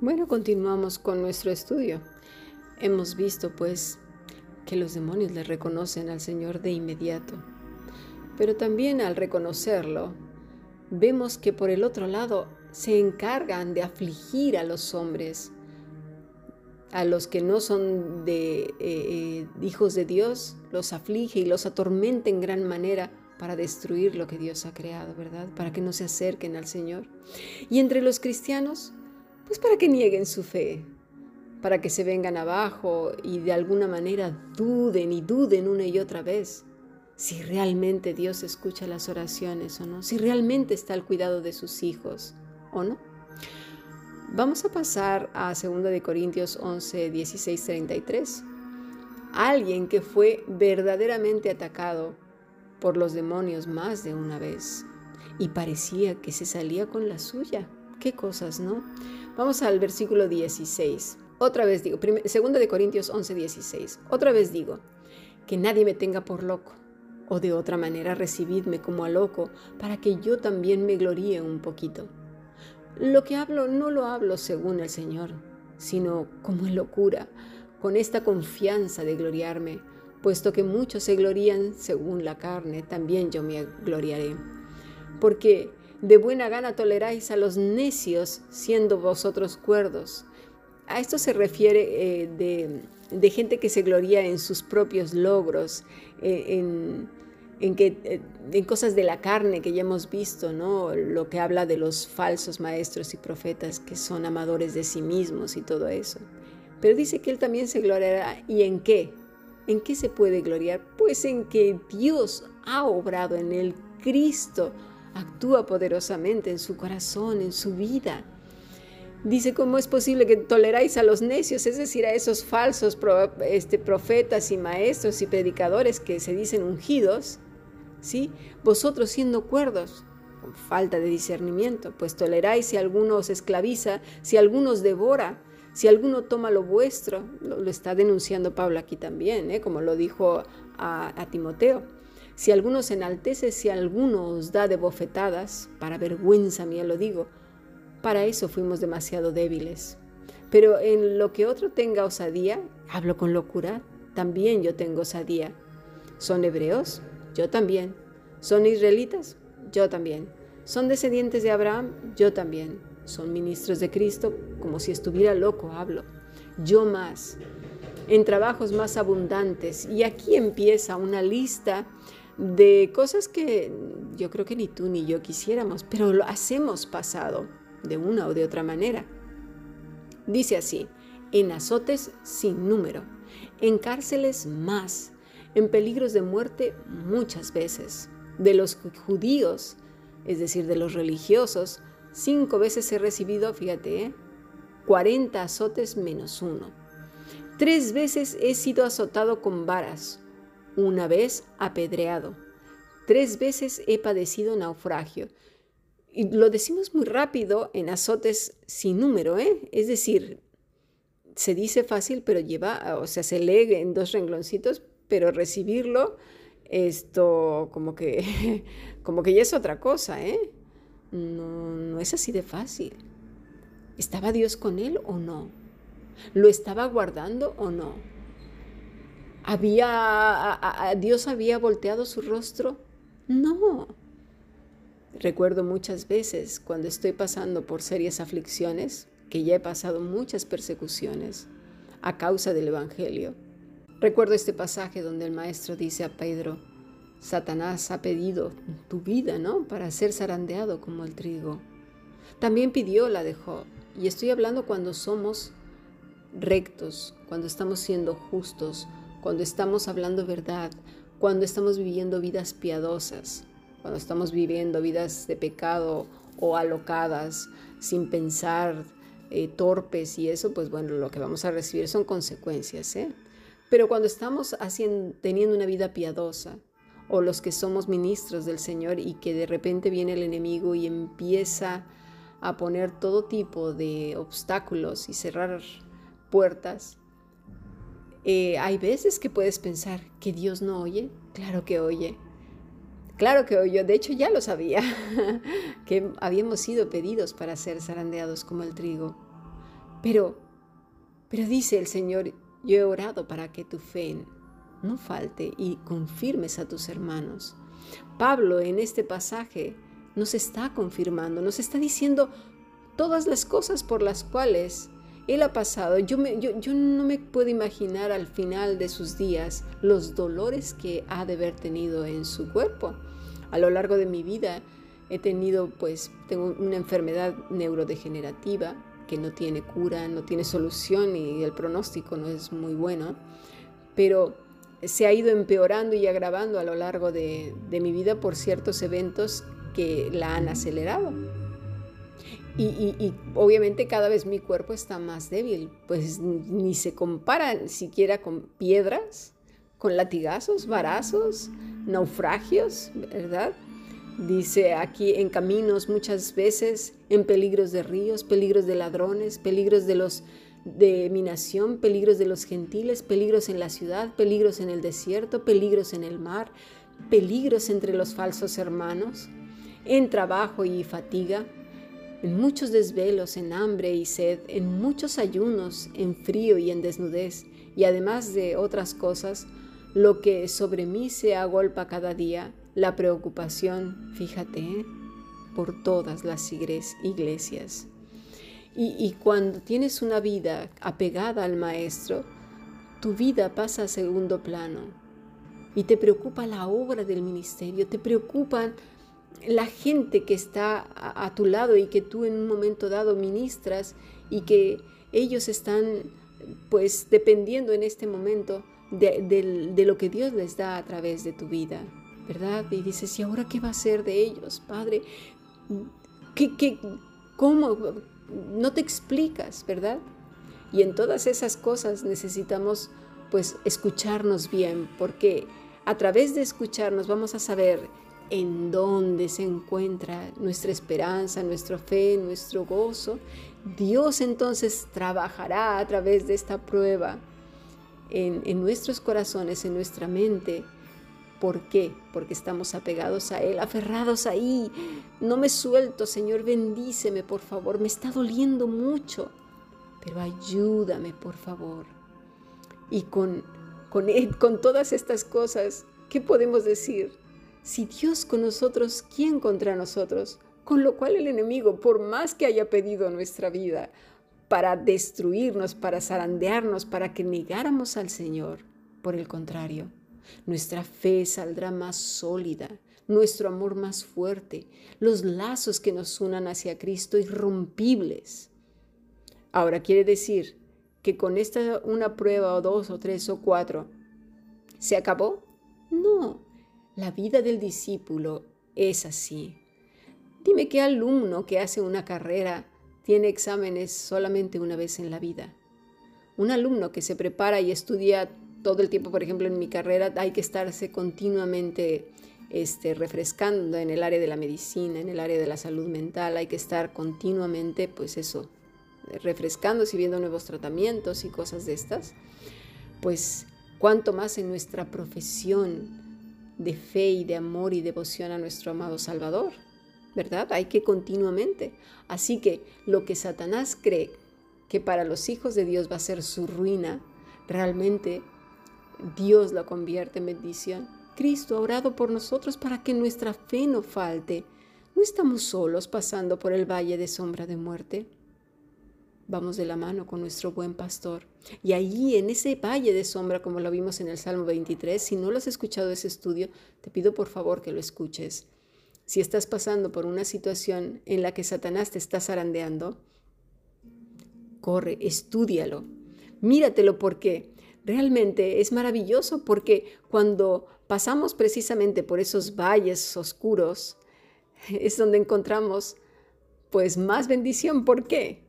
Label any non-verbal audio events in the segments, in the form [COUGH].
Bueno, continuamos con nuestro estudio. Hemos visto pues que los demonios le reconocen al Señor de inmediato, pero también al reconocerlo, vemos que por el otro lado se encargan de afligir a los hombres, a los que no son de eh, eh, hijos de Dios, los aflige y los atormenta en gran manera para destruir lo que Dios ha creado, ¿verdad? Para que no se acerquen al Señor. Y entre los cristianos, pues para que nieguen su fe, para que se vengan abajo y de alguna manera duden y duden una y otra vez si realmente Dios escucha las oraciones o no, si realmente está al cuidado de sus hijos o no. Vamos a pasar a 2 de Corintios 11, 16, 33. Alguien que fue verdaderamente atacado por los demonios más de una vez y parecía que se salía con la suya. Qué cosas, ¿no? Vamos al versículo 16. Otra vez digo, segunda de Corintios 11, 16. Otra vez digo, que nadie me tenga por loco, o de otra manera recibidme como a loco, para que yo también me gloríe un poquito. Lo que hablo no lo hablo según el Señor, sino como en locura, con esta confianza de gloriarme, puesto que muchos se glorían según la carne, también yo me gloriaré. Porque de buena gana toleráis a los necios, siendo vosotros cuerdos. A esto se refiere eh, de, gente que se gloria en sus propios logros, eh, en, que, eh, en cosas de la carne que ya hemos visto, ¿no? lo que habla de los falsos maestros y profetas que son amadores de sí mismos y todo eso. Pero dice que él también se gloriará. ¿Y en qué? ¿En qué se puede gloriar? Pues en que Dios ha obrado en el Cristo actúa poderosamente en su corazón, en su vida. Dice, ¿cómo es posible que toleráis a los necios? Es decir, a esos falsos este, profetas y maestros y predicadores que se dicen ungidos, ¿sí? Vosotros siendo cuerdos, con falta de discernimiento, pues toleráis si alguno os esclaviza, si alguno os devora, si alguno toma lo vuestro, lo, está denunciando Pablo aquí también, ¿eh? como lo dijo a Timoteo. Si alguno se enaltece, si alguno da de bofetadas, para vergüenza mía lo digo, para eso fuimos demasiado débiles. Pero en lo que otro tenga osadía, hablo con locura, también yo tengo osadía. ¿Son hebreos? Yo también. ¿Son israelitas? Yo también. ¿Son descendientes de Abraham? Yo también. ¿Son ministros de Cristo? Como si estuviera loco, hablo. Yo más. En trabajos más abundantes. Y aquí empieza una lista de cosas que yo creo que ni tú ni yo quisiéramos, pero lo hacemos pasado de una o de otra manera. Dice así, en azotes sin número, en cárceles más, en peligros de muerte muchas veces. De los judíos, es decir, de los religiosos, cinco veces he recibido, fíjate, 40 ¿eh? azotes menos uno. Tres veces he sido azotado con varas, una vez apedreado, tres veces he padecido naufragio. Y lo decimos muy rápido en azotes sin número, ¿eh? Es decir, se dice fácil, pero lleva, o sea, se lee en dos rengloncitos, pero recibirlo, esto como que, [LAUGHS] como que ya es otra cosa, ¿eh? No, no es así de fácil. ¿Estaba Dios con él o no? ¿Lo estaba guardando o no? ¿Había, ¿Dios había volteado su rostro? No. Recuerdo muchas veces cuando estoy pasando por serias aflicciones, que ya he pasado muchas persecuciones a causa del Evangelio. Recuerdo este pasaje donde el maestro dice a Pedro, Satanás ha pedido tu vida, ¿no? Para ser zarandeado como el trigo. También pidió la de Job. Y estoy hablando cuando somos rectos, cuando estamos siendo justos, cuando estamos hablando verdad, cuando estamos viviendo vidas piadosas, cuando estamos viviendo vidas de pecado o alocadas, sin pensar, eh, torpes y eso, pues bueno, lo que vamos a recibir son consecuencias. ¿eh? Pero cuando estamos haciendo, teniendo una vida piadosa, o los que somos ministros del Señor y que de repente viene el enemigo y empieza a poner todo tipo de obstáculos y cerrar puertas, eh, hay veces que puedes pensar que Dios no oye. Claro que oye. Claro que oye. De hecho, ya lo sabía, [LAUGHS] que habíamos sido pedidos para ser zarandeados como el trigo. Pero, pero dice el Señor, yo he orado para que tu fe no falte y confirmes a tus hermanos. Pablo en este pasaje nos está confirmando, nos está diciendo todas las cosas por las cuales él ha pasado. Yo, yo, no me puedo imaginar al final de sus días los dolores que ha de haber tenido en su cuerpo. A lo largo de mi vida he tenido, pues, tengo una enfermedad neurodegenerativa que no tiene cura, no tiene solución y el pronóstico no es muy bueno, pero se ha ido empeorando y agravando a lo largo de, mi vida por ciertos eventos que la han acelerado. Y, obviamente cada vez mi cuerpo está más débil, pues ni se compara siquiera con piedras, con latigazos, varazos, naufragios, ¿verdad? Dice aquí en caminos muchas veces, en peligros de ríos, peligros de ladrones, peligros de los de mi nación, peligros de los gentiles, peligros en la ciudad, peligros en el desierto, peligros en el mar, peligros entre los falsos hermanos, en trabajo y fatiga, en muchos desvelos, en hambre y sed, en muchos ayunos, en frío y en desnudez, y además de otras cosas, lo que sobre mí se agolpa cada día, la preocupación, fíjate, ¿eh? por todas las iglesias. Y, cuando tienes una vida apegada al Maestro, tu vida pasa a segundo plano y te preocupa la obra del ministerio, te preocupan la gente que está a, tu lado y que tú en un momento dado ministras y que ellos están pues dependiendo en este momento de, de, lo que Dios les da a través de tu vida, ¿verdad? Y dices, ¿y ahora qué va a ser de ellos, Padre? ¿Qué, qué, cómo, no te explicas, ¿verdad? Y en todas esas cosas necesitamos pues escucharnos bien, porque a través de escucharnos vamos a saber en dónde se encuentra nuestra esperanza, nuestra fe, nuestro gozo. Dios entonces trabajará a través de esta prueba en, en nuestros corazones, en nuestra mente, ¿Por qué? Porque estamos apegados a Él, aferrados ahí. No me suelto, Señor, bendíceme, por favor. Me está doliendo mucho, pero ayúdame, por favor. Y con, con, con todas estas cosas, ¿qué podemos decir? Si Dios con nosotros, ¿quién contra nosotros? Con lo cual el enemigo, por más que haya pedido nuestra vida para destruirnos, para zarandearnos, para que negáramos al Señor, por el contrario, nuestra fe saldrá más sólida, nuestro amor más fuerte, los lazos que nos unan hacia Cristo irrompibles. Ahora quiere decir que con esta una prueba o dos o tres o cuatro, ¿se acabó? No, la vida del discípulo es así. Dime qué alumno que hace una carrera tiene exámenes solamente una vez en la vida. Un alumno que se prepara y estudia todo el tiempo, por ejemplo, en mi carrera hay que estarse continuamente este, refrescando en el área de la medicina, en el área de la salud mental, hay que estar continuamente, pues eso, refrescándose y viendo nuevos tratamientos y cosas de estas, pues cuanto más en nuestra profesión de fe y de amor y devoción a nuestro amado Salvador, ¿verdad? Hay que continuamente. Así que lo que Satanás cree que para los hijos de Dios va a ser su ruina, realmente Dios la convierte en bendición. Cristo ha orado por nosotros para que nuestra fe no falte. No estamos solos pasando por el valle de sombra de muerte. Vamos de la mano con nuestro buen pastor. Y allí, en ese valle de sombra, como lo vimos en el Salmo 23, si no lo has escuchado ese estudio, te pido por favor que lo escuches. Si estás pasando por una situación en la que Satanás te está zarandeando, corre, estúdialo, míratelo porque realmente es maravilloso porque cuando pasamos precisamente por esos valles oscuros, [LAUGHS] es donde encontramos pues más bendición. ¿Por qué?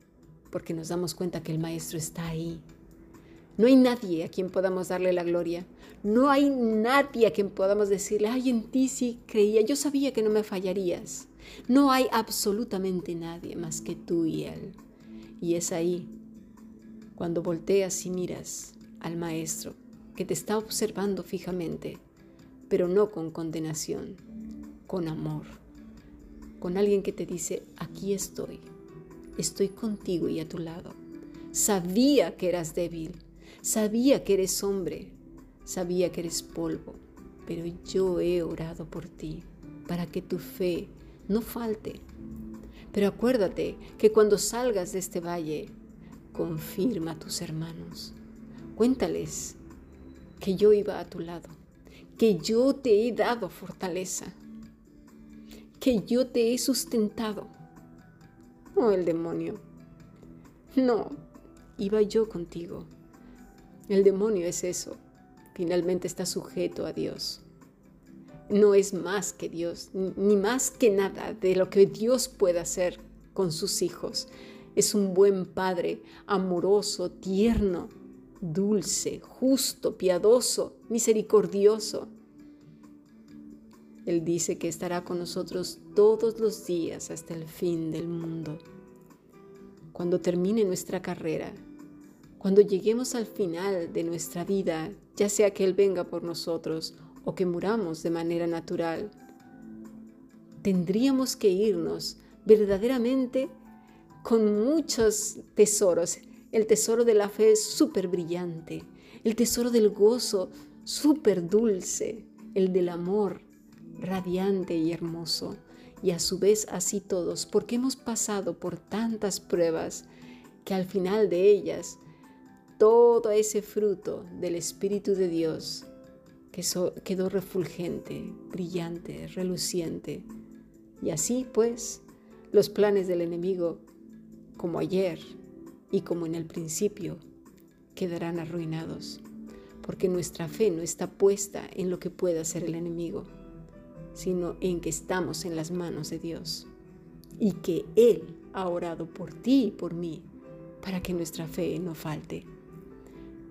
Porque nos damos cuenta que el Maestro está ahí. No hay nadie a quien podamos darle la gloria. No hay nadie a quien podamos decirle, ay, en ti sí creía, yo sabía que no me fallarías. No hay absolutamente nadie más que tú y Él. Y es ahí, cuando volteas y miras al Maestro que te está observando fijamente, pero no con condenación, con amor, con alguien que te dice, aquí estoy, estoy contigo y a tu lado, Sabía que eras débil, sabía que eres hombre, sabía que eres polvo, pero yo he orado por ti para que tu fe no falte. Pero acuérdate que cuando salgas de este valle, confirma a tus hermanos, cuéntales que yo iba a tu lado, que yo te he dado fortaleza, que yo te he sustentado. El demonio. No, iba yo contigo. El demonio es eso. Finalmente está sujeto a Dios. No es más que Dios, ni más que nada de lo que Dios puede hacer con sus hijos. Es un buen padre, amoroso, tierno, dulce, justo, piadoso, misericordioso. Él dice que estará con nosotros todos los días hasta el fin del mundo. Cuando termine nuestra carrera, cuando lleguemos al final de nuestra vida, ya sea que Él venga por nosotros o que muramos de manera natural, tendríamos que irnos verdaderamente con muchos tesoros. El tesoro de la fe es súper brillante, el tesoro del gozo súper dulce, el del amor radiante y hermoso, y a su vez así todos, porque hemos pasado por tantas pruebas que al final de ellas todo ese fruto del Espíritu de Dios que quedó refulgente, brillante, reluciente. Y así pues, los planes del enemigo, como ayer y como en el principio, quedarán arruinados, porque nuestra fe no está puesta en lo que pueda hacer el enemigo, sino en que estamos en las manos de Dios y que Él ha orado por ti y por mí para que nuestra fe no falte.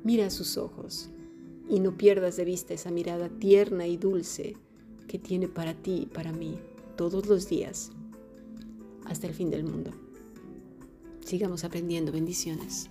Mira sus ojos y no pierdas de vista esa mirada tierna y dulce que tiene para ti y para mí todos los días hasta el fin del mundo. Sigamos aprendiendo bendiciones.